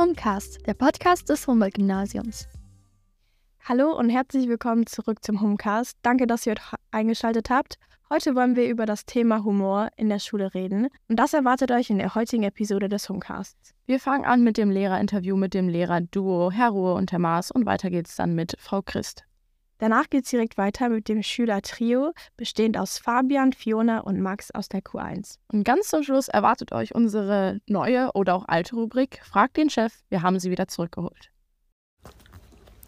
Homecast, der Podcast des Humboldt-Gymnasiums. Hallo und herzlich willkommen zurück zum Homecast. Danke, dass ihr eingeschaltet habt. Heute wollen wir über das Thema Humor in der Schule reden und das erwartet euch in der heutigen Episode des Homecasts. Wir fangen an mit dem Lehrerinterview mit dem Lehrerduo Herr Ruhe und Herr Maas und weiter geht's dann mit Frau Christ. Danach geht es direkt weiter mit dem Schülertrio, bestehend aus Fabian, Fiona und Max aus der Q1. Und ganz zum Schluss erwartet euch unsere neue oder auch alte Rubrik Frag den Chef, wir haben sie wieder zurückgeholt.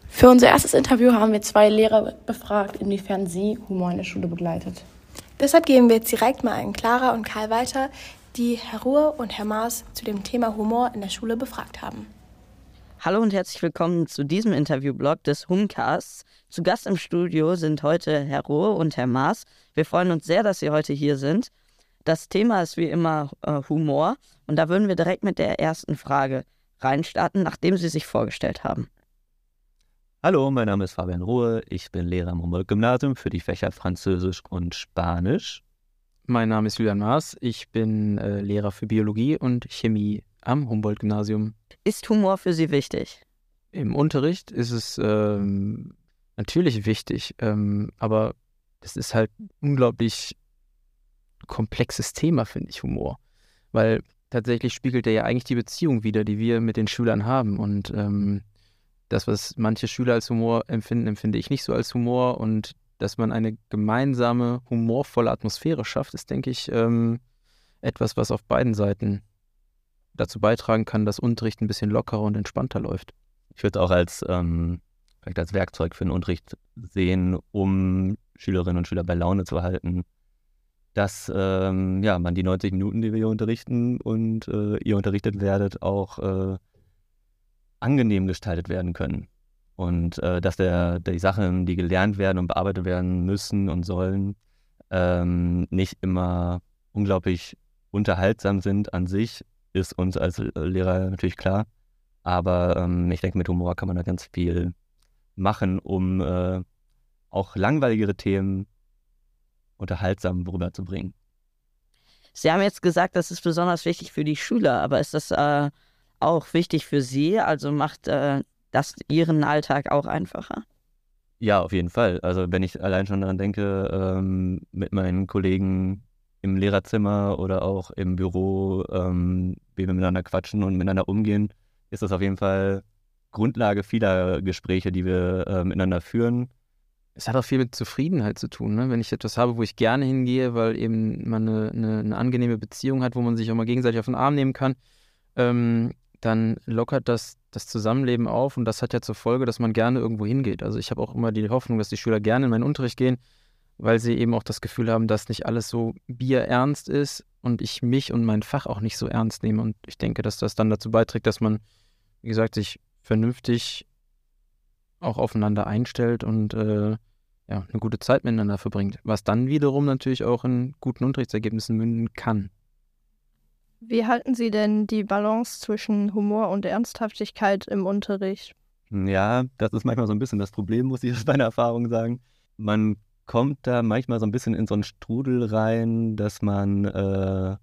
Für unser erstes Interview haben wir zwei Lehrer befragt, inwiefern sie Humor in der Schule begleitet. Deshalb gehen wir jetzt direkt mal an Clara und Karl weiter, die Herr Ruhr und Herr Maas zu dem Thema Humor in der Schule befragt haben. Hallo und herzlich willkommen zu diesem Interviewblog des Humcasts. Zu Gast im Studio sind heute Herr Rohe und Herr Maas. Wir freuen uns sehr, dass Sie heute hier sind. Das Thema ist wie immer äh, Humor und da würden wir direkt mit der ersten Frage reinstarten, nachdem Sie sich vorgestellt haben. Hallo, mein Name ist Fabian Rohe. Ich bin Lehrer am Humboldt-Gymnasium für die Fächer Französisch und Spanisch. Mein Name ist Julian Maas. Ich bin äh, Lehrer für Biologie und Chemie am Humboldt-Gymnasium. Ist Humor für Sie wichtig? Im Unterricht ist es ähm, natürlich wichtig, ähm, aber es ist halt ein unglaublich komplexes Thema, finde ich, Humor. Weil tatsächlich spiegelt er ja eigentlich die Beziehung wider, die wir mit den Schülern haben. Und ähm, das, was manche Schüler als Humor empfinden, empfinde ich nicht so als Humor. Und dass man eine gemeinsame, humorvolle Atmosphäre schafft, ist, denke ich, ähm, etwas, was auf beiden Seiten dazu beitragen kann, dass Unterricht ein bisschen lockerer und entspannter läuft. Ich würde auch als, ähm, vielleicht als Werkzeug für den Unterricht sehen, um Schülerinnen und Schüler bei Laune zu halten, dass ähm, ja, man die 90 Minuten, die wir hier unterrichten und äh, ihr unterrichtet werdet, auch äh, angenehm gestaltet werden können. Und äh, dass der, die Sachen, die gelernt werden und bearbeitet werden müssen und sollen, ähm, nicht immer unglaublich unterhaltsam sind an sich, ist uns als Lehrer natürlich klar. Aber ähm, ich denke, mit Humor kann man da ganz viel machen, um äh, auch langweiligere Themen unterhaltsam rüberzubringen. Sie haben jetzt gesagt, das ist besonders wichtig für die Schüler, aber ist das äh, auch wichtig für Sie? Also macht äh, das Ihren Alltag auch einfacher? Ja, auf jeden Fall. Also wenn ich allein schon daran denke, ähm, mit meinen Kollegen im Lehrerzimmer oder auch im Büro, ähm, wie wir miteinander quatschen und miteinander umgehen, ist das auf jeden Fall Grundlage vieler Gespräche, die wir äh, miteinander führen. Es hat auch viel mit Zufriedenheit zu tun, ne? wenn ich etwas habe, wo ich gerne hingehe, weil eben man eine, eine, eine angenehme Beziehung hat, wo man sich auch mal gegenseitig auf den Arm nehmen kann, ähm, dann lockert das das Zusammenleben auf und das hat ja zur Folge, dass man gerne irgendwo hingeht. Also ich habe auch immer die Hoffnung, dass die Schüler gerne in meinen Unterricht gehen, weil sie eben auch das Gefühl haben, dass nicht alles so bierernst ist und ich mich und mein Fach auch nicht so ernst nehme. Und ich denke, dass das dann dazu beiträgt, dass man, wie gesagt, sich vernünftig auch aufeinander einstellt und äh, ja, eine gute Zeit miteinander verbringt, was dann wiederum natürlich auch in guten Unterrichtsergebnissen münden kann. Wie halten Sie denn die Balance zwischen Humor und Ernsthaftigkeit im Unterricht? Ja, das ist manchmal so ein bisschen das Problem, muss ich aus meiner Erfahrung sagen. Man kommt da manchmal so ein bisschen in so einen Strudel rein, dass man äh,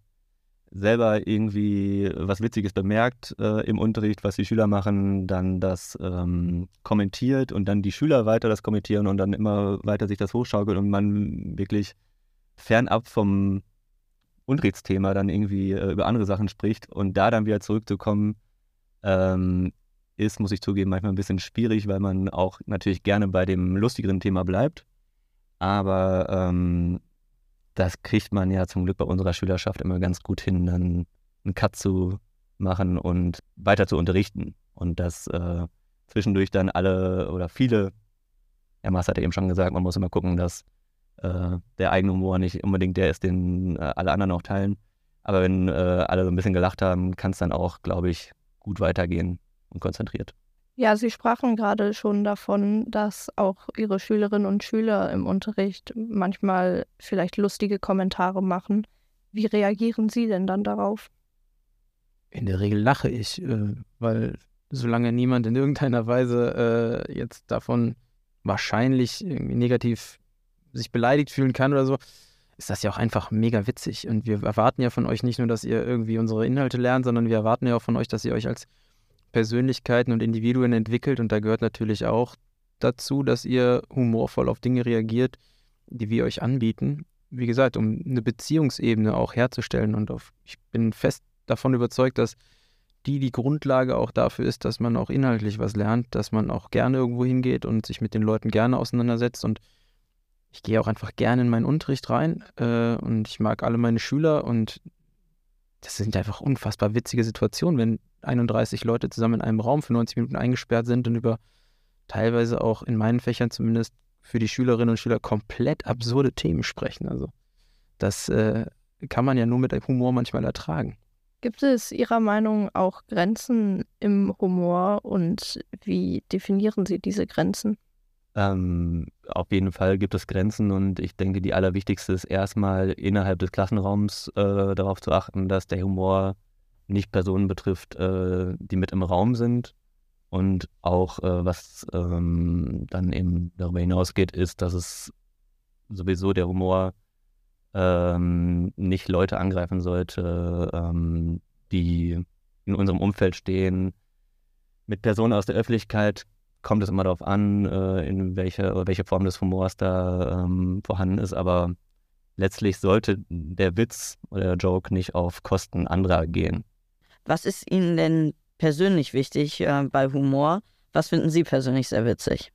selber irgendwie was Witziges bemerkt äh, im Unterricht, was die Schüler machen, dann das ähm, kommentiert und dann die Schüler weiter das kommentieren und dann immer weiter sich das hochschaukelt und man wirklich fernab vom Unterrichtsthema dann irgendwie äh, über andere Sachen spricht. Und da dann wieder zurückzukommen, ähm, ist, muss ich zugeben, manchmal ein bisschen schwierig, weil man auch natürlich gerne bei dem lustigeren Thema bleibt aber ähm, das kriegt man ja zum Glück bei unserer Schülerschaft immer ganz gut hin, dann einen Cut zu machen und weiter zu unterrichten. Und dass äh, zwischendurch dann alle oder viele, Herr Maas hat ja eben schon gesagt, man muss immer gucken, dass äh, der eigene Humor nicht unbedingt der ist, den äh, alle anderen auch teilen. Aber wenn äh, alle so ein bisschen gelacht haben, kann es dann auch, glaube ich, gut weitergehen und konzentriert. Ja, Sie sprachen gerade schon davon, dass auch Ihre Schülerinnen und Schüler im Unterricht manchmal vielleicht lustige Kommentare machen. Wie reagieren Sie denn dann darauf? In der Regel lache ich, äh, weil solange niemand in irgendeiner Weise äh, jetzt davon wahrscheinlich negativ sich beleidigt fühlen kann oder so, ist das ja auch einfach mega witzig. Und wir erwarten ja von euch nicht nur, dass ihr irgendwie unsere Inhalte lernt, sondern wir erwarten ja auch von euch, dass ihr euch als Persönlichkeiten und Individuen entwickelt. Und da gehört natürlich auch dazu, dass ihr humorvoll auf Dinge reagiert, die wir euch anbieten. Wie gesagt, um eine Beziehungsebene auch herzustellen. Und auf, ich bin fest davon überzeugt, dass die die Grundlage auch dafür ist, dass man auch inhaltlich was lernt, dass man auch gerne irgendwo hingeht und sich mit den Leuten gerne auseinandersetzt. Und ich gehe auch einfach gerne in meinen Unterricht rein äh, und ich mag alle meine Schüler und das sind einfach unfassbar witzige Situationen, wenn 31 Leute zusammen in einem Raum für 90 Minuten eingesperrt sind und über teilweise auch in meinen Fächern zumindest für die Schülerinnen und Schüler komplett absurde Themen sprechen. Also das äh, kann man ja nur mit Humor manchmal ertragen. Gibt es Ihrer Meinung auch Grenzen im Humor und wie definieren Sie diese Grenzen? Ähm, auf jeden Fall gibt es Grenzen und ich denke, die allerwichtigste ist erstmal innerhalb des Klassenraums äh, darauf zu achten, dass der Humor nicht Personen betrifft, äh, die mit im Raum sind. Und auch äh, was ähm, dann eben darüber hinausgeht, ist, dass es sowieso der Humor ähm, nicht Leute angreifen sollte, ähm, die in unserem Umfeld stehen. Mit Personen aus der Öffentlichkeit kommt es immer darauf an, äh, in welche, welche Form des Humors da ähm, vorhanden ist, aber letztlich sollte der Witz oder der Joke nicht auf Kosten anderer gehen. Was ist Ihnen denn persönlich wichtig äh, bei Humor? Was finden Sie persönlich sehr witzig?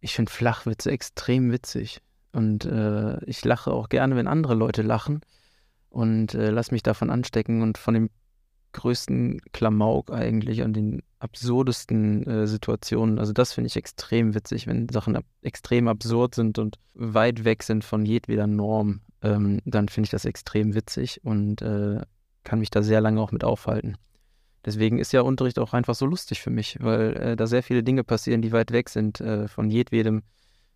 Ich finde Flachwitze extrem witzig. Und äh, ich lache auch gerne, wenn andere Leute lachen. Und äh, lass mich davon anstecken und von dem größten Klamauk eigentlich an den absurdesten äh, Situationen. Also das finde ich extrem witzig, wenn Sachen ab extrem absurd sind und weit weg sind von jedweder Norm. Ähm, dann finde ich das extrem witzig und äh, kann mich da sehr lange auch mit aufhalten. Deswegen ist ja Unterricht auch einfach so lustig für mich, weil äh, da sehr viele Dinge passieren, die weit weg sind äh, von jedwedem,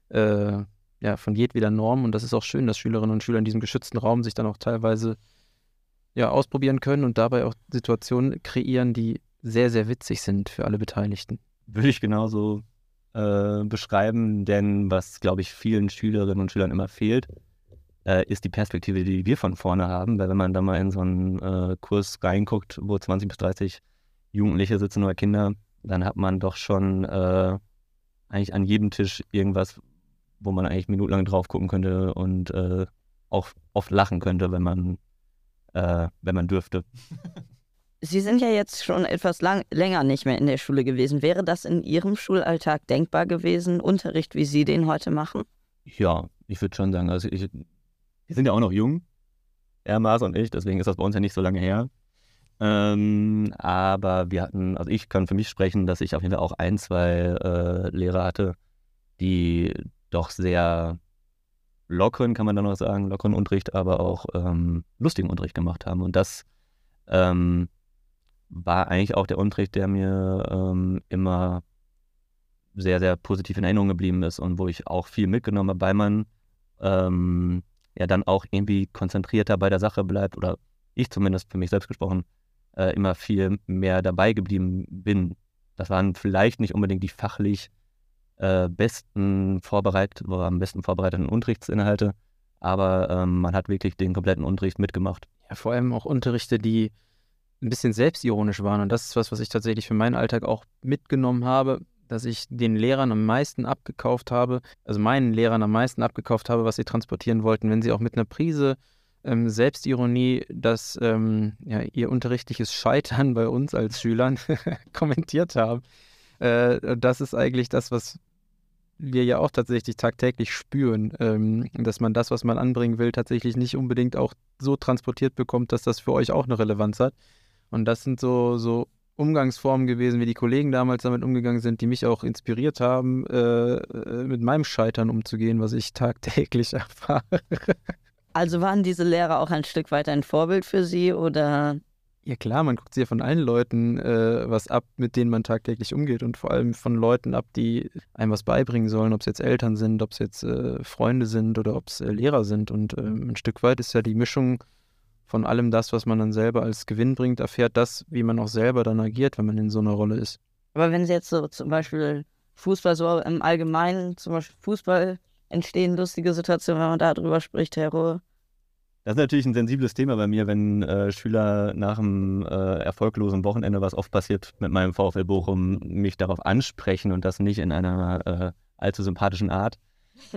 äh, ja, von jedweder Norm. Und das ist auch schön, dass Schülerinnen und Schüler in diesem geschützten Raum sich dann auch teilweise ja, ausprobieren können und dabei auch Situationen kreieren, die sehr, sehr witzig sind für alle Beteiligten. Würde ich genauso äh, beschreiben, denn was, glaube ich, vielen Schülerinnen und Schülern immer fehlt, äh, ist die Perspektive, die wir von vorne haben. Weil wenn man da mal in so einen äh, Kurs reinguckt, wo 20 bis 30 Jugendliche sitzen oder Kinder, dann hat man doch schon äh, eigentlich an jedem Tisch irgendwas, wo man eigentlich minutenlang drauf gucken könnte und äh, auch oft lachen könnte, wenn man, äh, wenn man dürfte. Sie sind ja jetzt schon etwas lang, länger nicht mehr in der Schule gewesen. Wäre das in Ihrem Schulalltag denkbar gewesen, Unterricht, wie Sie den heute machen? Ja, ich würde schon sagen, also ich, wir sind ja auch noch jung, er, Mars und ich, deswegen ist das bei uns ja nicht so lange her. Ähm, aber wir hatten, also ich kann für mich sprechen, dass ich auf jeden Fall auch ein, zwei äh, Lehrer hatte, die doch sehr lockeren, kann man dann noch sagen, lockeren Unterricht, aber auch ähm, lustigen Unterricht gemacht haben. Und das ähm, war eigentlich auch der Unterricht, der mir ähm, immer sehr, sehr positiv in Erinnerung geblieben ist und wo ich auch viel mitgenommen habe, weil man ähm, ja dann auch irgendwie konzentrierter bei der Sache bleibt oder ich zumindest für mich selbst gesprochen äh, immer viel mehr dabei geblieben bin. Das waren vielleicht nicht unbedingt die fachlich äh, besten vorbereitet am besten vorbereiteten Unterrichtsinhalte, aber ähm, man hat wirklich den kompletten Unterricht mitgemacht. Ja, vor allem auch Unterrichte, die ein bisschen selbstironisch waren. Und das ist was, was ich tatsächlich für meinen Alltag auch mitgenommen habe dass ich den Lehrern am meisten abgekauft habe, also meinen Lehrern am meisten abgekauft habe, was sie transportieren wollten, wenn sie auch mit einer Prise ähm, Selbstironie das ähm, ja, ihr unterrichtliches Scheitern bei uns als Schülern kommentiert haben. Äh, das ist eigentlich das, was wir ja auch tatsächlich tagtäglich spüren, ähm, dass man das, was man anbringen will, tatsächlich nicht unbedingt auch so transportiert bekommt, dass das für euch auch eine Relevanz hat. Und das sind so, so Umgangsformen gewesen, wie die Kollegen damals damit umgegangen sind, die mich auch inspiriert haben, äh, äh mit meinem Scheitern umzugehen, was ich tagtäglich erfahre. Also waren diese Lehrer auch ein Stück weit ein Vorbild für Sie oder? Ja klar, man guckt sich ja von allen Leuten äh, was ab, mit denen man tagtäglich umgeht und vor allem von Leuten ab, die einem was beibringen sollen, ob es jetzt Eltern sind, ob es jetzt äh, Freunde sind oder ob es äh, Lehrer sind. Und ähm, ein Stück weit ist ja die Mischung von allem das, was man dann selber als Gewinn bringt, erfährt das, wie man auch selber dann agiert, wenn man in so einer Rolle ist. Aber wenn Sie jetzt so zum Beispiel Fußball so im Allgemeinen, zum Beispiel Fußball, entstehen lustige Situationen, wenn man darüber spricht, Herr Ruhe? Das ist natürlich ein sensibles Thema bei mir, wenn äh, Schüler nach einem äh, erfolglosen Wochenende, was oft passiert mit meinem VfL Bochum, mich darauf ansprechen und das nicht in einer äh, allzu sympathischen Art.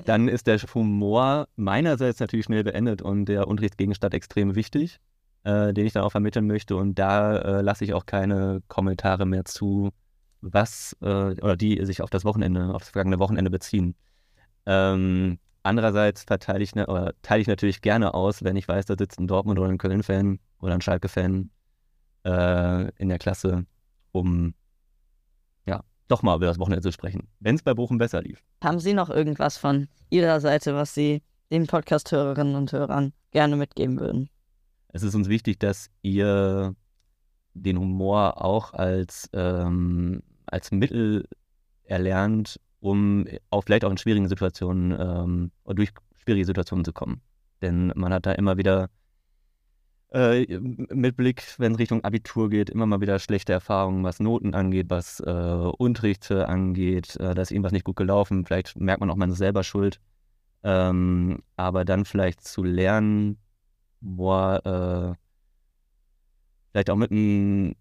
Dann ist der Humor meinerseits natürlich schnell beendet und der Unterrichtsgegenstand extrem wichtig, äh, den ich dann auch vermitteln möchte. Und da äh, lasse ich auch keine Kommentare mehr zu, was äh, oder die sich auf das Wochenende, auf das vergangene Wochenende beziehen. Ähm, Andererseits verteile ich, ne, teile ich natürlich gerne aus, wenn ich weiß, da sitzt ein Dortmund oder ein Köln-Fan oder ein Schalke-Fan äh, in der Klasse, um ja, doch mal über das Wochenende zu sprechen, wenn es bei Bochum besser lief. Haben Sie noch irgendwas von Ihrer Seite, was Sie den Podcast-Hörerinnen und Hörern gerne mitgeben würden? Es ist uns wichtig, dass ihr den Humor auch als, ähm, als Mittel erlernt, um auch vielleicht auch in schwierigen Situationen ähm, oder durch schwierige Situationen zu kommen. Denn man hat da immer wieder äh, mit Blick, wenn es Richtung Abitur geht, immer mal wieder schlechte Erfahrungen, was Noten angeht, was äh, Unterrichte angeht, äh, da ist irgendwas nicht gut gelaufen, vielleicht merkt man auch, man ist selber schuld. Ähm, aber dann vielleicht zu lernen, boah, äh, vielleicht auch mit einem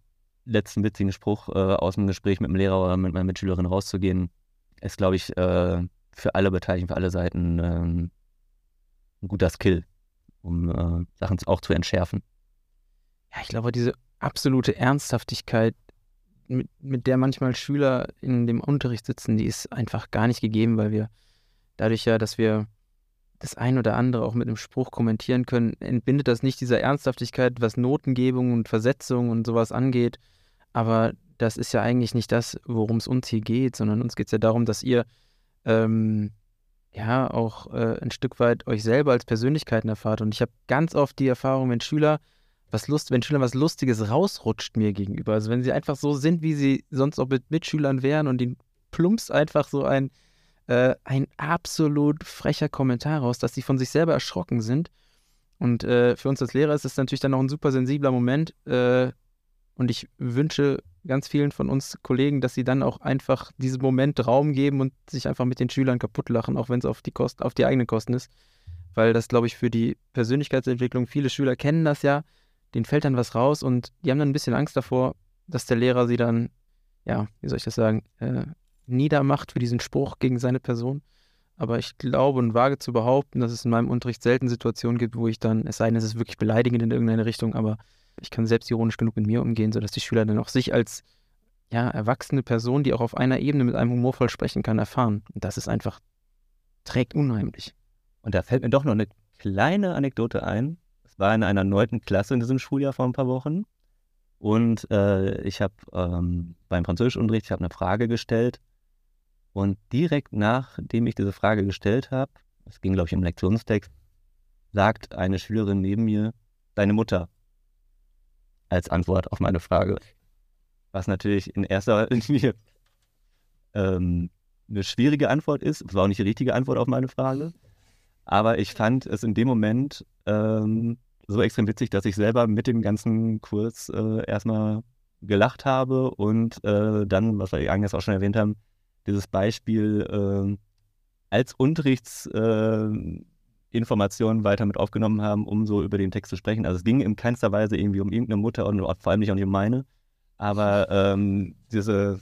letzten witzigen Spruch äh, aus dem Gespräch mit dem Lehrer oder mit meiner Mitschülerin rauszugehen, ist, glaube ich, äh, für alle Beteiligten, für alle Seiten ähm, ein guter Skill, um äh, Sachen auch zu entschärfen. Ja, ich glaube, diese absolute Ernsthaftigkeit, mit, mit der manchmal Schüler in dem Unterricht sitzen, die ist einfach gar nicht gegeben, weil wir dadurch ja, dass wir das ein oder andere auch mit einem Spruch kommentieren können, entbindet das nicht dieser Ernsthaftigkeit, was Notengebung und Versetzung und sowas angeht. Aber das ist ja eigentlich nicht das, worum es uns hier geht, sondern uns geht es ja darum, dass ihr ähm, ja auch äh, ein Stück weit euch selber als Persönlichkeiten erfahrt. Und ich habe ganz oft die Erfahrung, wenn Schüler was Lust, wenn Schüler was Lustiges rausrutscht mir gegenüber. Also wenn sie einfach so sind, wie sie sonst auch mit Mitschülern wären und ihnen plumpst einfach so ein, äh, ein absolut frecher Kommentar raus, dass sie von sich selber erschrocken sind. Und äh, für uns als Lehrer ist es natürlich dann auch ein super sensibler Moment. Äh, und ich wünsche ganz vielen von uns Kollegen, dass sie dann auch einfach diesem Moment Raum geben und sich einfach mit den Schülern kaputt lachen, auch wenn es auf die Kosten, auf die eigenen Kosten ist. Weil das, glaube ich, für die Persönlichkeitsentwicklung, viele Schüler kennen das ja, denen fällt dann was raus und die haben dann ein bisschen Angst davor, dass der Lehrer sie dann, ja, wie soll ich das sagen, äh, niedermacht für diesen Spruch gegen seine Person. Aber ich glaube und wage zu behaupten, dass es in meinem Unterricht selten Situationen gibt, wo ich dann, es sei denn, es ist wirklich beleidigend in irgendeine Richtung, aber ich kann selbstironisch genug mit mir umgehen, sodass die Schüler dann auch sich als ja, erwachsene Person, die auch auf einer Ebene mit einem humorvoll sprechen kann, erfahren. Und das ist einfach, trägt unheimlich. Und da fällt mir doch noch eine kleine Anekdote ein. Es war in einer neunten Klasse in diesem Schuljahr vor ein paar Wochen. Und äh, ich habe ähm, beim Französischunterricht, ich habe eine Frage gestellt. Und direkt nachdem ich diese Frage gestellt habe, es ging, glaube ich, im Lektionstext, sagt eine Schülerin neben mir, deine Mutter als Antwort auf meine Frage. Was natürlich in erster Linie ähm, eine schwierige Antwort ist. Es war auch nicht die richtige Antwort auf meine Frage. Aber ich fand es in dem Moment ähm, so extrem witzig, dass ich selber mit dem ganzen Kurs äh, erstmal gelacht habe und äh, dann, was wir eigentlich auch schon erwähnt haben, dieses Beispiel äh, als Unterrichts äh, Informationen weiter mit aufgenommen haben, um so über den Text zu sprechen. Also es ging in keinster Weise irgendwie um irgendeine Mutter und vor allem nicht um meine. Aber ähm, diese,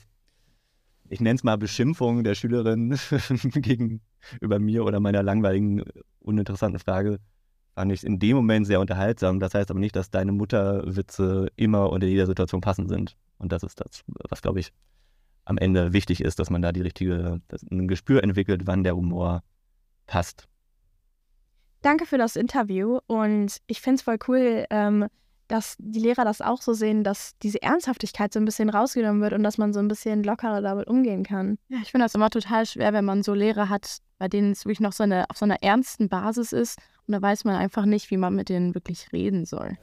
ich nenne es mal Beschimpfung der Schülerin gegenüber mir oder meiner langweiligen, uninteressanten Frage, fand ich in dem Moment sehr unterhaltsam. Das heißt aber nicht, dass deine Mutterwitze immer unter jeder Situation passend sind. Und das ist das, was, glaube ich, am Ende wichtig ist, dass man da die richtige, ein Gespür entwickelt, wann der Humor passt. Danke für das Interview und ich finde es voll cool, ähm, dass die Lehrer das auch so sehen, dass diese Ernsthaftigkeit so ein bisschen rausgenommen wird und dass man so ein bisschen lockerer damit umgehen kann. Ja, ich finde das immer total schwer, wenn man so Lehrer hat, bei denen es wirklich noch so eine, auf so einer ernsten Basis ist und da weiß man einfach nicht, wie man mit denen wirklich reden soll.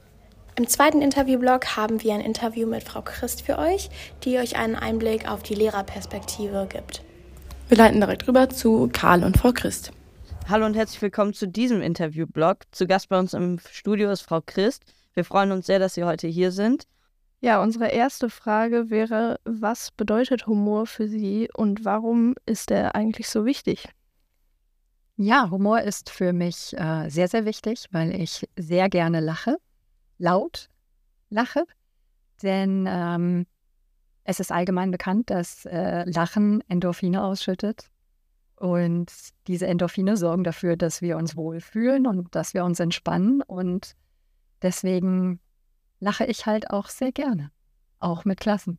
Im zweiten Interviewblock haben wir ein Interview mit Frau Christ für euch, die euch einen Einblick auf die Lehrerperspektive gibt. Wir leiten direkt rüber zu Karl und Frau Christ. Hallo und herzlich willkommen zu diesem Interviewblog. Zu Gast bei uns im Studio ist Frau Christ. Wir freuen uns sehr, dass Sie heute hier sind. Ja, unsere erste Frage wäre, was bedeutet Humor für Sie und warum ist er eigentlich so wichtig? Ja, Humor ist für mich äh, sehr, sehr wichtig, weil ich sehr gerne lache, laut lache. Denn ähm, es ist allgemein bekannt, dass äh, Lachen Endorphine ausschüttet. Und diese Endorphine sorgen dafür, dass wir uns wohlfühlen und dass wir uns entspannen. Und deswegen lache ich halt auch sehr gerne, auch mit Klassen.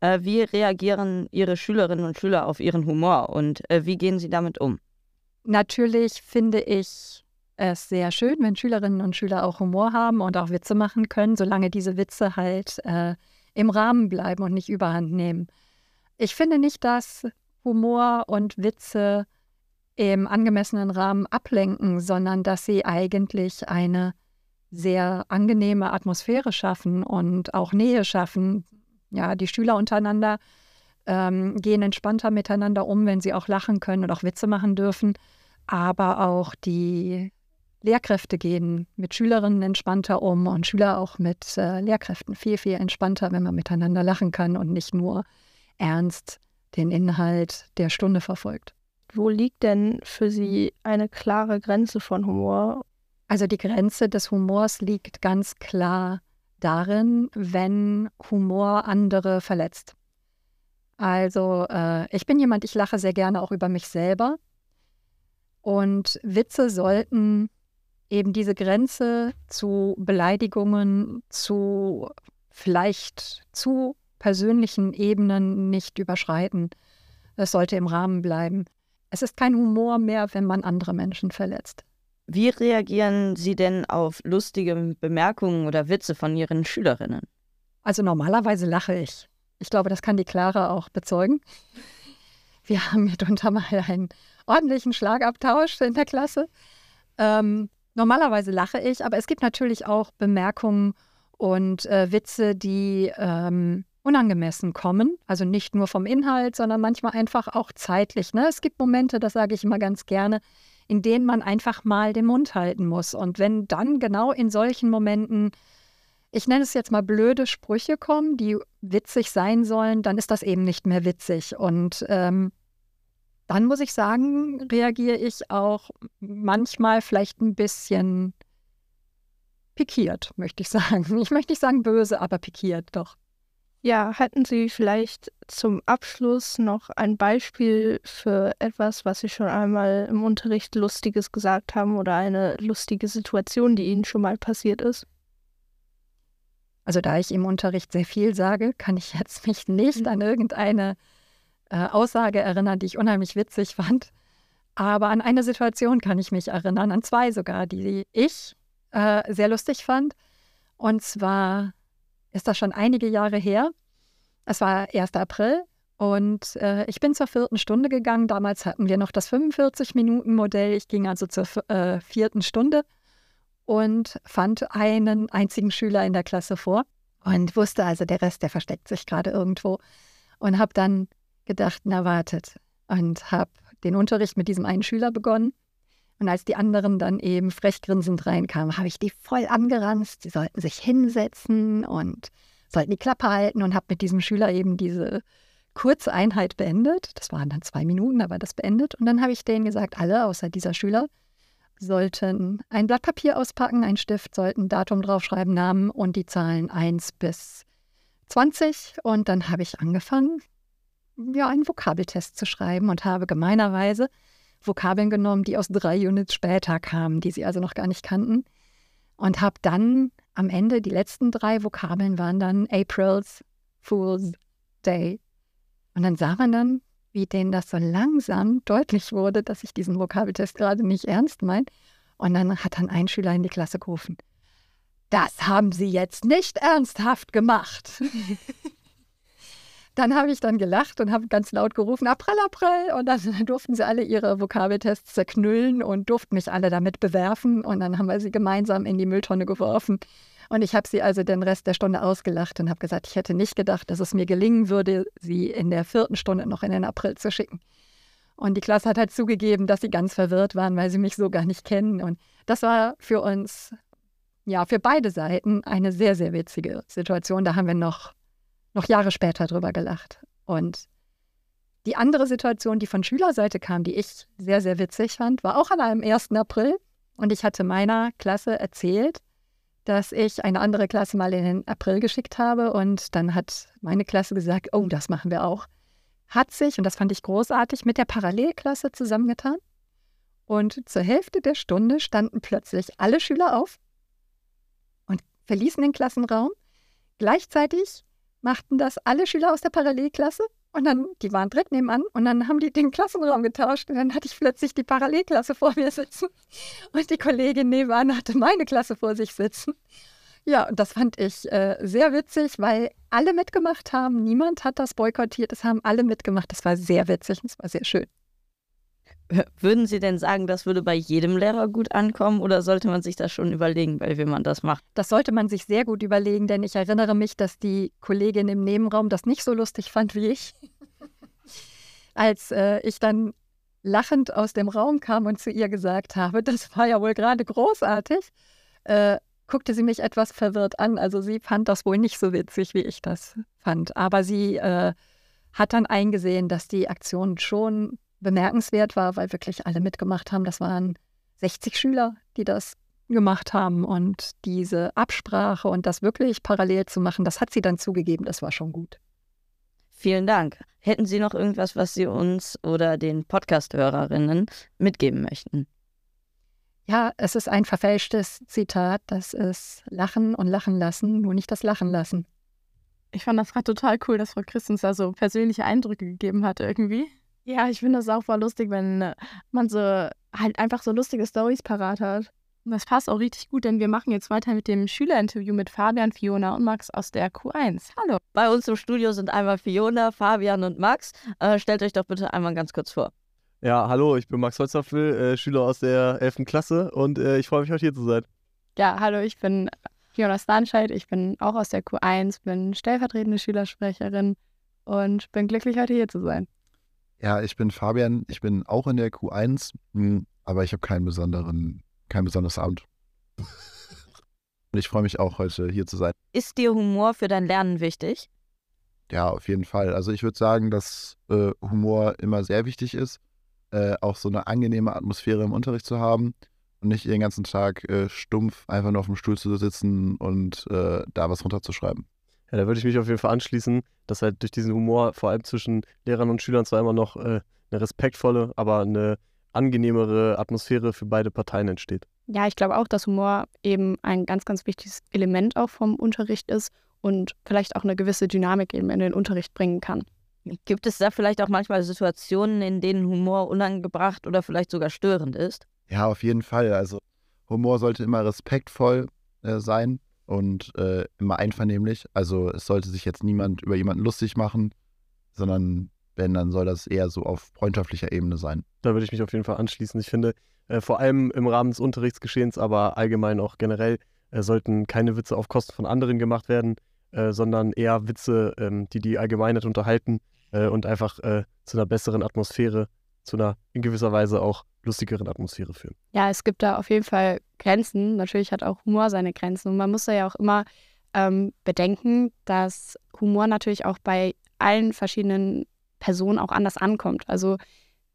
Äh, wie reagieren Ihre Schülerinnen und Schüler auf Ihren Humor und äh, wie gehen Sie damit um? Natürlich finde ich es sehr schön, wenn Schülerinnen und Schüler auch Humor haben und auch Witze machen können, solange diese Witze halt äh, im Rahmen bleiben und nicht überhand nehmen. Ich finde nicht, dass Humor und Witze im angemessenen Rahmen ablenken, sondern dass sie eigentlich eine sehr angenehme Atmosphäre schaffen und auch Nähe schaffen. Ja, die Schüler untereinander ähm, gehen entspannter miteinander um, wenn sie auch lachen können und auch Witze machen dürfen. Aber auch die Lehrkräfte gehen mit Schülerinnen entspannter um und Schüler auch mit äh, Lehrkräften viel, viel entspannter, wenn man miteinander lachen kann und nicht nur ernst den Inhalt der Stunde verfolgt. Wo liegt denn für Sie eine klare Grenze von Humor? Also die Grenze des Humors liegt ganz klar darin, wenn Humor andere verletzt. Also äh, ich bin jemand, ich lache sehr gerne auch über mich selber. Und Witze sollten eben diese Grenze zu Beleidigungen, zu vielleicht zu persönlichen Ebenen nicht überschreiten. Es sollte im Rahmen bleiben. Es ist kein Humor mehr, wenn man andere Menschen verletzt. Wie reagieren Sie denn auf lustige Bemerkungen oder Witze von Ihren Schülerinnen? Also normalerweise lache ich. Ich glaube, das kann die Clara auch bezeugen. Wir haben mitunter mal einen ordentlichen Schlagabtausch in der Klasse. Ähm, normalerweise lache ich, aber es gibt natürlich auch Bemerkungen und äh, Witze, die ähm, unangemessen kommen. Also nicht nur vom Inhalt, sondern manchmal einfach auch zeitlich. Ne? Es gibt Momente, das sage ich immer ganz gerne, in denen man einfach mal den Mund halten muss. Und wenn dann genau in solchen Momenten ich nenne es jetzt mal blöde Sprüche kommen, die witzig sein sollen, dann ist das eben nicht mehr witzig. Und ähm, dann muss ich sagen, reagiere ich auch manchmal vielleicht ein bisschen pikiert, möchte ich sagen. Ich möchte nicht sagen böse, aber pikiert doch. Ja, hätten Sie vielleicht zum Abschluss noch ein Beispiel für etwas, was Sie schon einmal im Unterricht Lustiges gesagt haben oder eine lustige Situation, die Ihnen schon mal passiert ist? Also da ich im Unterricht sehr viel sage, kann ich jetzt mich nicht mhm. an irgendeine äh, Aussage erinnern, die ich unheimlich witzig fand. Aber an eine Situation kann ich mich erinnern, an zwei sogar, die ich äh, sehr lustig fand. Und zwar ist das schon einige Jahre her. Es war 1. April und äh, ich bin zur vierten Stunde gegangen. Damals hatten wir noch das 45-Minuten-Modell. Ich ging also zur äh, vierten Stunde und fand einen einzigen Schüler in der Klasse vor und wusste also, der Rest, der versteckt sich gerade irgendwo. Und habe dann gedacht, na wartet. Und habe den Unterricht mit diesem einen Schüler begonnen. Und als die anderen dann eben frech grinsend reinkamen, habe ich die voll angeranzt. Sie sollten sich hinsetzen und sollten die Klappe halten und habe mit diesem Schüler eben diese kurze Einheit beendet. Das waren dann zwei Minuten, aber das beendet. Und dann habe ich denen gesagt, alle außer dieser Schüler sollten ein Blatt Papier auspacken, ein Stift, sollten Datum draufschreiben, Namen und die Zahlen 1 bis 20. Und dann habe ich angefangen, ja, einen Vokabeltest zu schreiben und habe gemeinerweise Vokabeln genommen, die aus drei Units später kamen, die sie also noch gar nicht kannten. Und habe dann am Ende, die letzten drei Vokabeln waren dann April's Fool's Day. Und dann sah man dann, wie denen das so langsam deutlich wurde, dass ich diesen Vokabeltest gerade nicht ernst meine. Und dann hat dann ein Schüler in die Klasse gerufen, das haben Sie jetzt nicht ernsthaft gemacht. dann habe ich dann gelacht und habe ganz laut gerufen, April, April. Und dann durften sie alle ihre Vokabeltests zerknüllen und durften mich alle damit bewerfen. Und dann haben wir sie gemeinsam in die Mülltonne geworfen. Und ich habe sie also den Rest der Stunde ausgelacht und habe gesagt, ich hätte nicht gedacht, dass es mir gelingen würde, sie in der vierten Stunde noch in den April zu schicken. Und die Klasse hat halt zugegeben, dass sie ganz verwirrt waren, weil sie mich so gar nicht kennen. Und das war für uns, ja, für beide Seiten eine sehr, sehr witzige Situation. Da haben wir noch, noch Jahre später drüber gelacht. Und Die andere Situation, die von Schülerseite kam, die ich sehr, sehr witzig fand, war auch an einem 1. April. Und ich hatte meiner Klasse erzählt, dass ich eine andere Klasse mal in den April geschickt habe. Und dann hat meine Klasse gesagt, oh, das machen wir auch. Hat sich, und das fand ich großartig, mit der Parallelklasse zusammengetan. Und zur Hälfte der Stunde standen plötzlich alle Schüler auf und verließen den Klassenraum. Gleichzeitig machten das alle Schüler aus der Parallelklasse und dann, die waren direkt nebenan und dann haben die den Klassenraum getauscht und dann hatte ich plötzlich die Parallelklasse vor mir sitzen und die Kollegin nebenan hatte meine Klasse vor sich sitzen. Ja, und das fand ich äh, sehr witzig, weil alle mitgemacht haben. Niemand hat das boykottiert, es haben alle mitgemacht. Das war sehr witzig und es war sehr schön. Würden Sie denn sagen, das würde bei jedem Lehrer gut ankommen oder sollte man sich das schon überlegen, bei wem man das macht? Das sollte man sich sehr gut überlegen, denn ich erinnere mich, dass die Kollegin im Nebenraum das nicht so lustig fand wie ich. Als äh, ich dann lachend aus dem Raum kam und zu ihr gesagt habe, das war ja wohl gerade großartig, äh, guckte sie mich etwas verwirrt an. Also sie fand das wohl nicht so witzig, wie ich das fand. Aber sie äh, hat dann eingesehen, dass die Aktion schon bemerkenswert war, weil wirklich alle mitgemacht haben. Das waren 60 Schüler, die das gemacht haben. Und diese Absprache und das wirklich parallel zu machen, das hat sie dann zugegeben, das war schon gut. Vielen Dank. Hätten Sie noch irgendwas, was Sie uns oder den Podcast-Hörerinnen mitgeben möchten? Ja, es ist ein verfälschtes Zitat. Das ist Lachen und Lachen lassen, nur nicht das Lachen lassen. Ich fand das gerade total cool, dass Frau Christens da so persönliche Eindrücke gegeben hat irgendwie. Ja, ich finde das auch voll lustig, wenn äh, man so halt einfach so lustige Stories parat hat. Und das passt auch richtig gut, denn wir machen jetzt weiter mit dem Schülerinterview mit Fabian, Fiona und Max aus der Q1. Hallo. Bei uns im Studio sind einmal Fiona, Fabian und Max. Äh, stellt euch doch bitte einmal ganz kurz vor. Ja, hallo, ich bin Max Holzapfel, äh, Schüler aus der 11. Klasse und äh, ich freue mich, heute hier zu sein. Ja, hallo, ich bin Fiona Stanscheid, ich bin auch aus der Q1, bin stellvertretende Schülersprecherin und bin glücklich, heute hier zu sein. Ja, ich bin Fabian, ich bin auch in der Q1, hm, aber ich habe keinen besonderen, kein besonderes Amt. Und ich freue mich auch, heute hier zu sein. Ist dir Humor für dein Lernen wichtig? Ja, auf jeden Fall. Also ich würde sagen, dass äh, Humor immer sehr wichtig ist, äh, auch so eine angenehme Atmosphäre im Unterricht zu haben und nicht den ganzen Tag äh, stumpf einfach nur auf dem Stuhl zu sitzen und äh, da was runterzuschreiben. Ja, da würde ich mich auf jeden Fall anschließen, dass halt durch diesen Humor vor allem zwischen Lehrern und Schülern zwar immer noch äh, eine respektvolle, aber eine angenehmere Atmosphäre für beide Parteien entsteht. Ja, ich glaube auch, dass Humor eben ein ganz, ganz wichtiges Element auch vom Unterricht ist und vielleicht auch eine gewisse Dynamik eben in den Unterricht bringen kann. Gibt es da vielleicht auch manchmal Situationen, in denen Humor unangebracht oder vielleicht sogar störend ist? Ja, auf jeden Fall. Also Humor sollte immer respektvoll äh, sein und äh, immer einvernehmlich. Also es sollte sich jetzt niemand über jemanden lustig machen, sondern wenn, dann soll das eher so auf freundschaftlicher Ebene sein. Da würde ich mich auf jeden Fall anschließen. Ich finde, äh, vor allem im Rahmen des Unterrichtsgeschehens, aber allgemein auch generell, äh, sollten keine Witze auf Kosten von anderen gemacht werden, äh, sondern eher Witze, ähm, die die Allgemeinheit unterhalten äh, und einfach äh, zu einer besseren Atmosphäre, zu einer in gewisser Weise auch lustigeren Atmosphäre führen. Ja, es gibt da auf jeden Fall Grenzen. Natürlich hat auch Humor seine Grenzen. Und man muss da ja auch immer ähm, bedenken, dass Humor natürlich auch bei allen verschiedenen Personen auch anders ankommt. Also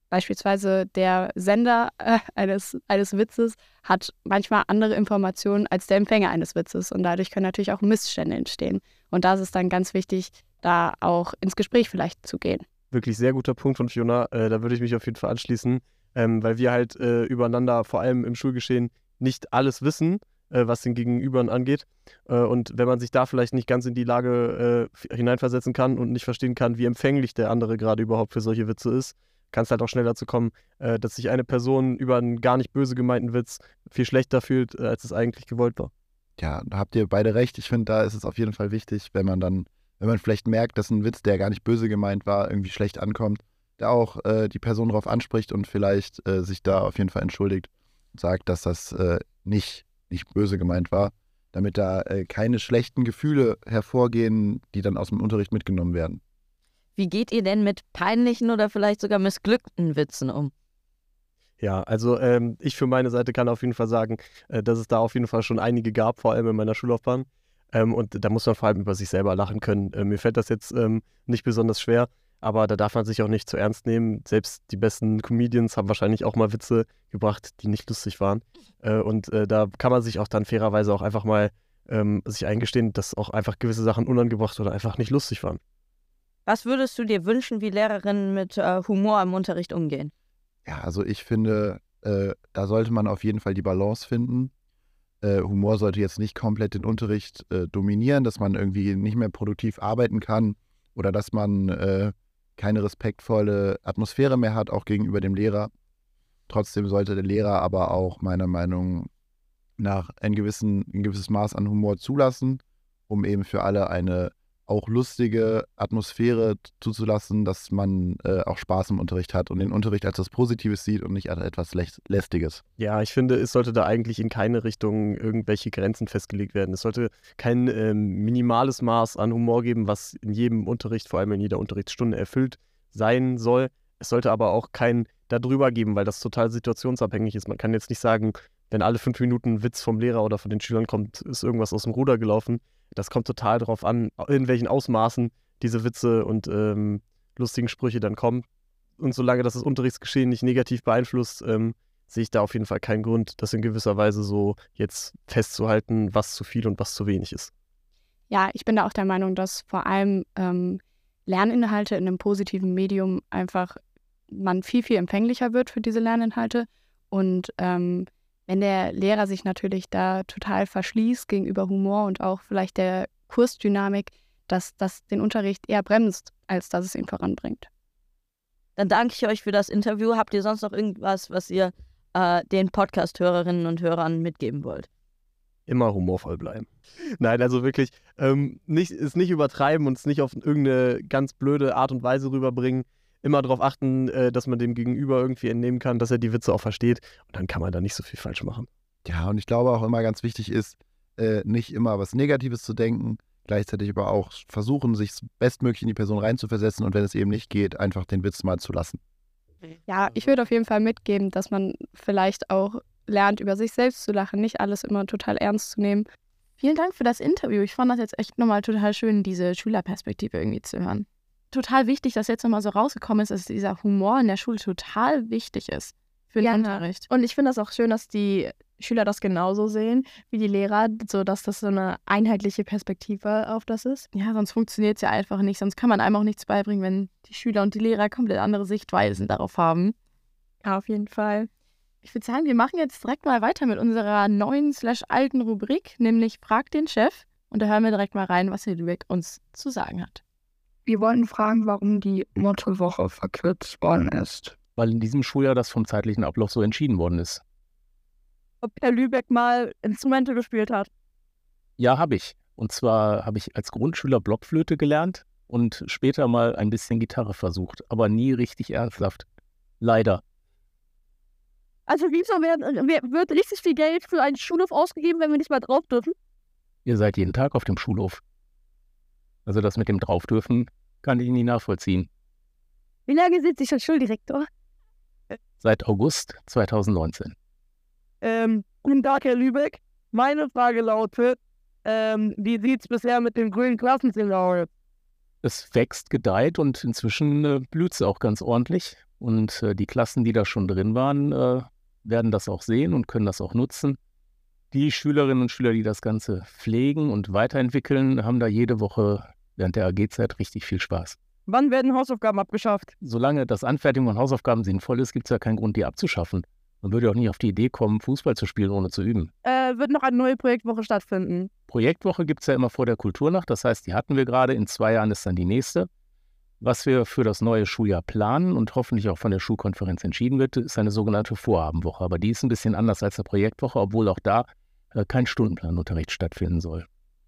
beispielsweise der Sender äh, eines, eines Witzes hat manchmal andere Informationen als der Empfänger eines Witzes. Und dadurch können natürlich auch Missstände entstehen. Und da ist es dann ganz wichtig, da auch ins Gespräch vielleicht zu gehen. Wirklich sehr guter Punkt von Fiona. Äh, da würde ich mich auf jeden Fall anschließen ähm, weil wir halt äh, übereinander, vor allem im Schulgeschehen, nicht alles wissen, äh, was den Gegenübern angeht. Äh, und wenn man sich da vielleicht nicht ganz in die Lage äh, hineinversetzen kann und nicht verstehen kann, wie empfänglich der andere gerade überhaupt für solche Witze ist, kann es halt auch schnell dazu kommen, äh, dass sich eine Person über einen gar nicht böse gemeinten Witz viel schlechter fühlt, äh, als es eigentlich gewollt war. Ja, da habt ihr beide recht. Ich finde, da ist es auf jeden Fall wichtig, wenn man dann, wenn man vielleicht merkt, dass ein Witz, der gar nicht böse gemeint war, irgendwie schlecht ankommt, da auch äh, die Person darauf anspricht und vielleicht äh, sich da auf jeden Fall entschuldigt und sagt, dass das äh, nicht, nicht böse gemeint war, damit da äh, keine schlechten Gefühle hervorgehen, die dann aus dem Unterricht mitgenommen werden. Wie geht ihr denn mit peinlichen oder vielleicht sogar missglückten Witzen um? Ja, also ähm, ich für meine Seite kann auf jeden Fall sagen, äh, dass es da auf jeden Fall schon einige gab, vor allem in meiner Schullaufbahn. Ähm, und da muss man vor allem über sich selber lachen können. Äh, mir fällt das jetzt ähm, nicht besonders schwer, aber da darf man sich auch nicht zu ernst nehmen. Selbst die besten Comedians haben wahrscheinlich auch mal Witze gebracht, die nicht lustig waren. Äh, und äh, da kann man sich auch dann fairerweise auch einfach mal ähm, sich eingestehen, dass auch einfach gewisse Sachen unangebracht oder einfach nicht lustig waren. Was würdest du dir wünschen, wie Lehrerinnen mit äh, Humor im Unterricht umgehen? Ja, also ich finde, äh, da sollte man auf jeden Fall die Balance finden. Äh, Humor sollte jetzt nicht komplett den Unterricht äh, dominieren, dass man irgendwie nicht mehr produktiv arbeiten kann oder dass man äh, keine respektvolle Atmosphäre mehr hat, auch gegenüber dem Lehrer. Trotzdem sollte der Lehrer aber auch meiner Meinung nach ein, gewissen, ein gewisses Maß an Humor zulassen, um eben für alle eine auch lustige Atmosphäre zuzulassen, dass man äh, auch Spaß im Unterricht hat und den Unterricht als etwas Positives sieht und nicht als etwas Lästiges. Ja, ich finde, es sollte da eigentlich in keine Richtung irgendwelche Grenzen festgelegt werden. Es sollte kein ähm, minimales Maß an Humor geben, was in jedem Unterricht, vor allem in jeder Unterrichtsstunde erfüllt sein soll. Es sollte aber auch kein darüber geben, weil das total situationsabhängig ist. Man kann jetzt nicht sagen, wenn alle fünf Minuten ein Witz vom Lehrer oder von den Schülern kommt, ist irgendwas aus dem Ruder gelaufen. Das kommt total darauf an, in welchen Ausmaßen diese Witze und ähm, lustigen Sprüche dann kommen. Und solange das das Unterrichtsgeschehen nicht negativ beeinflusst, ähm, sehe ich da auf jeden Fall keinen Grund, das in gewisser Weise so jetzt festzuhalten, was zu viel und was zu wenig ist. Ja, ich bin da auch der Meinung, dass vor allem ähm, Lerninhalte in einem positiven Medium einfach man viel, viel empfänglicher wird für diese Lerninhalte. Und ähm, wenn der Lehrer sich natürlich da total verschließt gegenüber Humor und auch vielleicht der Kursdynamik, dass das den Unterricht eher bremst, als dass es ihn voranbringt. Dann danke ich euch für das Interview. Habt ihr sonst noch irgendwas, was ihr äh, den Podcast-Hörerinnen und Hörern mitgeben wollt? Immer humorvoll bleiben. Nein, also wirklich, ähm, nicht, es nicht übertreiben und es nicht auf irgendeine ganz blöde Art und Weise rüberbringen immer darauf achten, äh, dass man dem Gegenüber irgendwie entnehmen kann, dass er die Witze auch versteht. Und dann kann man da nicht so viel falsch machen. Ja, und ich glaube auch immer ganz wichtig ist, äh, nicht immer was Negatives zu denken, gleichzeitig aber auch versuchen, sich bestmöglich in die Person reinzuversetzen und wenn es eben nicht geht, einfach den Witz mal zu lassen. Ja, ich würde auf jeden Fall mitgeben, dass man vielleicht auch lernt, über sich selbst zu lachen, nicht alles immer total ernst zu nehmen. Vielen Dank für das Interview. Ich fand das jetzt echt nochmal total schön, diese Schülerperspektive irgendwie zu hören total wichtig, dass jetzt nochmal so rausgekommen ist, dass dieser Humor in der Schule total wichtig ist für den ja, Unterricht. Und ich finde das auch schön, dass die Schüler das genauso sehen wie die Lehrer, sodass das so eine einheitliche Perspektive auf das ist. Ja, sonst funktioniert es ja einfach nicht. Sonst kann man einem auch nichts beibringen, wenn die Schüler und die Lehrer komplett andere Sichtweisen darauf haben. Ja, auf jeden Fall. Ich würde sagen, wir machen jetzt direkt mal weiter mit unserer neuen slash alten Rubrik, nämlich Frag den Chef. Und da hören wir direkt mal rein, was Herr Lübeck uns zu sagen hat. Wir wollten fragen, warum die Mottowoche verkürzt worden ist. Weil in diesem Schuljahr das vom zeitlichen Ablauf so entschieden worden ist. Ob Herr Lübeck mal Instrumente gespielt hat? Ja, habe ich. Und zwar habe ich als Grundschüler Blockflöte gelernt und später mal ein bisschen Gitarre versucht, aber nie richtig ernsthaft. Leider. Also wieso wird, wird richtig viel Geld für einen Schulhof ausgegeben, wenn wir nicht mal drauf dürfen? Ihr seid jeden Tag auf dem Schulhof. Also das mit dem drauf dürfen, kann ich nicht nachvollziehen. Wie lange sind Sie schon Schuldirektor? Seit August 2019. Ähm, guten Tag, Herr Lübeck. Meine Frage lautet, ähm, wie sieht es bisher mit dem grünen Klassenzimmer aus? Es wächst, gedeiht und inzwischen äh, blüht es auch ganz ordentlich. Und äh, die Klassen, die da schon drin waren, äh, werden das auch sehen und können das auch nutzen. Die Schülerinnen und Schüler, die das Ganze pflegen und weiterentwickeln, haben da jede Woche während der AG-Zeit richtig viel Spaß. Wann werden Hausaufgaben abgeschafft? Solange das Anfertigen von Hausaufgaben sinnvoll ist, gibt es ja keinen Grund, die abzuschaffen. Man würde auch nicht auf die Idee kommen, Fußball zu spielen, ohne zu üben. Äh, wird noch eine neue Projektwoche stattfinden? Projektwoche gibt es ja immer vor der Kulturnacht. Das heißt, die hatten wir gerade. In zwei Jahren ist dann die nächste. Was wir für das neue Schuljahr planen und hoffentlich auch von der Schulkonferenz entschieden wird, ist eine sogenannte Vorabendwoche. Aber die ist ein bisschen anders als eine Projektwoche, obwohl auch da äh, kein Stundenplanunterricht stattfinden soll.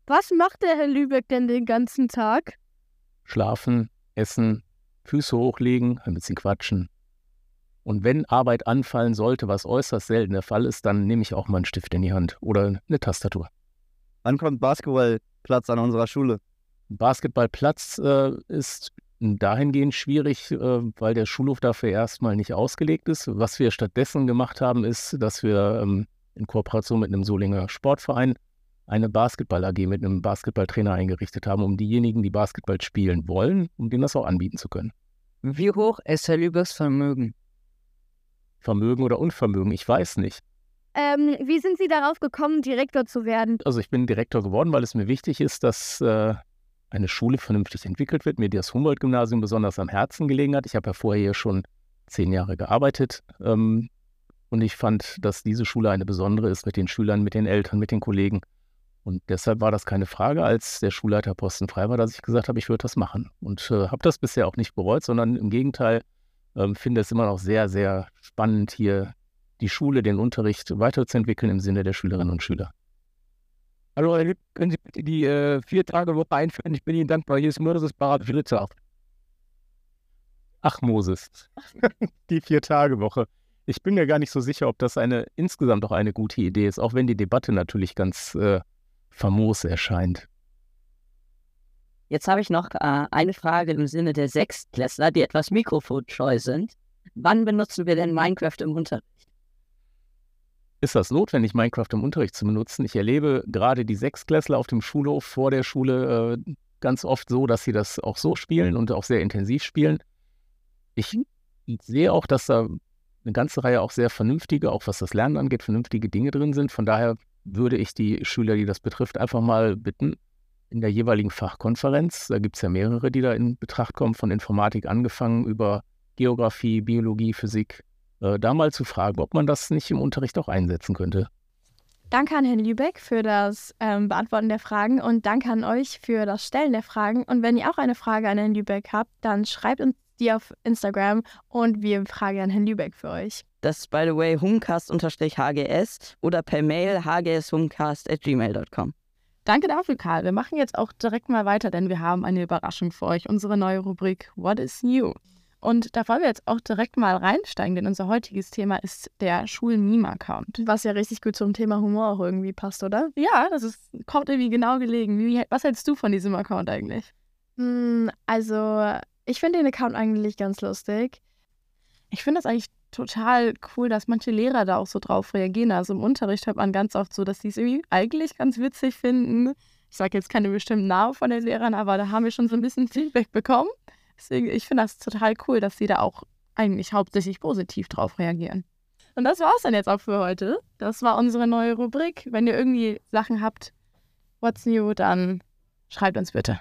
Was macht der Herr Lübeck denn den ganzen Tag? Schlafen, essen, Füße hochlegen, ein bisschen quatschen. Und wenn Arbeit anfallen sollte, was äußerst selten der Fall ist, dann nehme ich auch mal einen Stift in die Hand oder eine Tastatur. Wann kommt Basketballplatz an unserer Schule? Basketballplatz äh, ist dahingehend schwierig, äh, weil der Schulhof dafür erstmal nicht ausgelegt ist. Was wir stattdessen gemacht haben, ist, dass wir ähm, in Kooperation mit einem Solinger Sportverein eine Basketball-AG mit einem Basketballtrainer eingerichtet haben, um diejenigen, die Basketball spielen wollen, um denen das auch anbieten zu können. Wie hoch ist Herr Lübecks Vermögen? Vermögen oder Unvermögen, ich weiß nicht. Ähm, wie sind Sie darauf gekommen, Direktor zu werden? Also ich bin Direktor geworden, weil es mir wichtig ist, dass äh, eine Schule vernünftig entwickelt wird, mir das Humboldt-Gymnasium besonders am Herzen gelegen hat. Ich habe ja vorher hier schon zehn Jahre gearbeitet ähm, und ich fand, dass diese Schule eine besondere ist mit den Schülern, mit den Eltern, mit den Kollegen. Und deshalb war das keine Frage, als der Schulleiterposten frei war, dass ich gesagt habe, ich würde das machen. Und äh, habe das bisher auch nicht bereut, sondern im Gegenteil ähm, finde es immer noch sehr, sehr spannend, hier die Schule, den Unterricht weiterzuentwickeln im Sinne der Schülerinnen und Schüler. Hallo, Herr Lipp, können Sie bitte die äh, vier Tage Woche einführen? Ich bin Ihnen dankbar. Hier ist Moses Barat Fritze. Ach, Moses. die Vier-Tage-Woche. Ich bin mir gar nicht so sicher, ob das eine insgesamt auch eine gute Idee ist, auch wenn die Debatte natürlich ganz äh, famos erscheint. Jetzt habe ich noch äh, eine Frage im Sinne der Sechstklässler, die etwas mikrofonscheu sind. Wann benutzen wir denn Minecraft im Unterricht? Ist das notwendig, Minecraft im Unterricht zu benutzen? Ich erlebe gerade die Sechstklässler auf dem Schulhof vor der Schule äh, ganz oft so, dass sie das auch so spielen und auch sehr intensiv spielen. Ich sehe auch, dass da eine ganze Reihe auch sehr vernünftige, auch was das Lernen angeht, vernünftige Dinge drin sind. Von daher würde ich die Schüler, die das betrifft, einfach mal bitten, in der jeweiligen Fachkonferenz, da gibt es ja mehrere, die da in Betracht kommen, von Informatik angefangen über Geografie, Biologie, Physik, äh, da mal zu fragen, ob man das nicht im Unterricht auch einsetzen könnte. Danke an Herrn Lübeck für das ähm, Beantworten der Fragen und danke an euch für das Stellen der Fragen. Und wenn ihr auch eine Frage an Herrn Lübeck habt, dann schreibt uns die auf Instagram und wir fragen an Herrn Lübeck für euch. Das ist, by the way, humcast-hgs oder per Mail hgshumcast.gmail.com. Danke dafür, Karl. Wir machen jetzt auch direkt mal weiter, denn wir haben eine Überraschung für euch, unsere neue Rubrik What is New? Und da wollen wir jetzt auch direkt mal reinsteigen, denn unser heutiges Thema ist der Schul-Meme-Account. Was ja richtig gut zum Thema Humor auch irgendwie passt, oder? Ja, das ist, kommt irgendwie genau gelegen. Wie, was hältst du von diesem Account eigentlich? Hm, also, ich finde den Account eigentlich ganz lustig. Ich finde das eigentlich total cool, dass manche Lehrer da auch so drauf reagieren. Also im Unterricht hört man ganz oft so, dass die es irgendwie eigentlich ganz witzig finden. Ich sage jetzt keine bestimmten Namen von den Lehrern, aber da haben wir schon so ein bisschen Feedback bekommen. Deswegen, ich finde das total cool, dass sie da auch eigentlich hauptsächlich positiv drauf reagieren. Und das war es dann jetzt auch für heute. Das war unsere neue Rubrik. Wenn ihr irgendwie Sachen habt, what's new, dann schreibt uns bitte.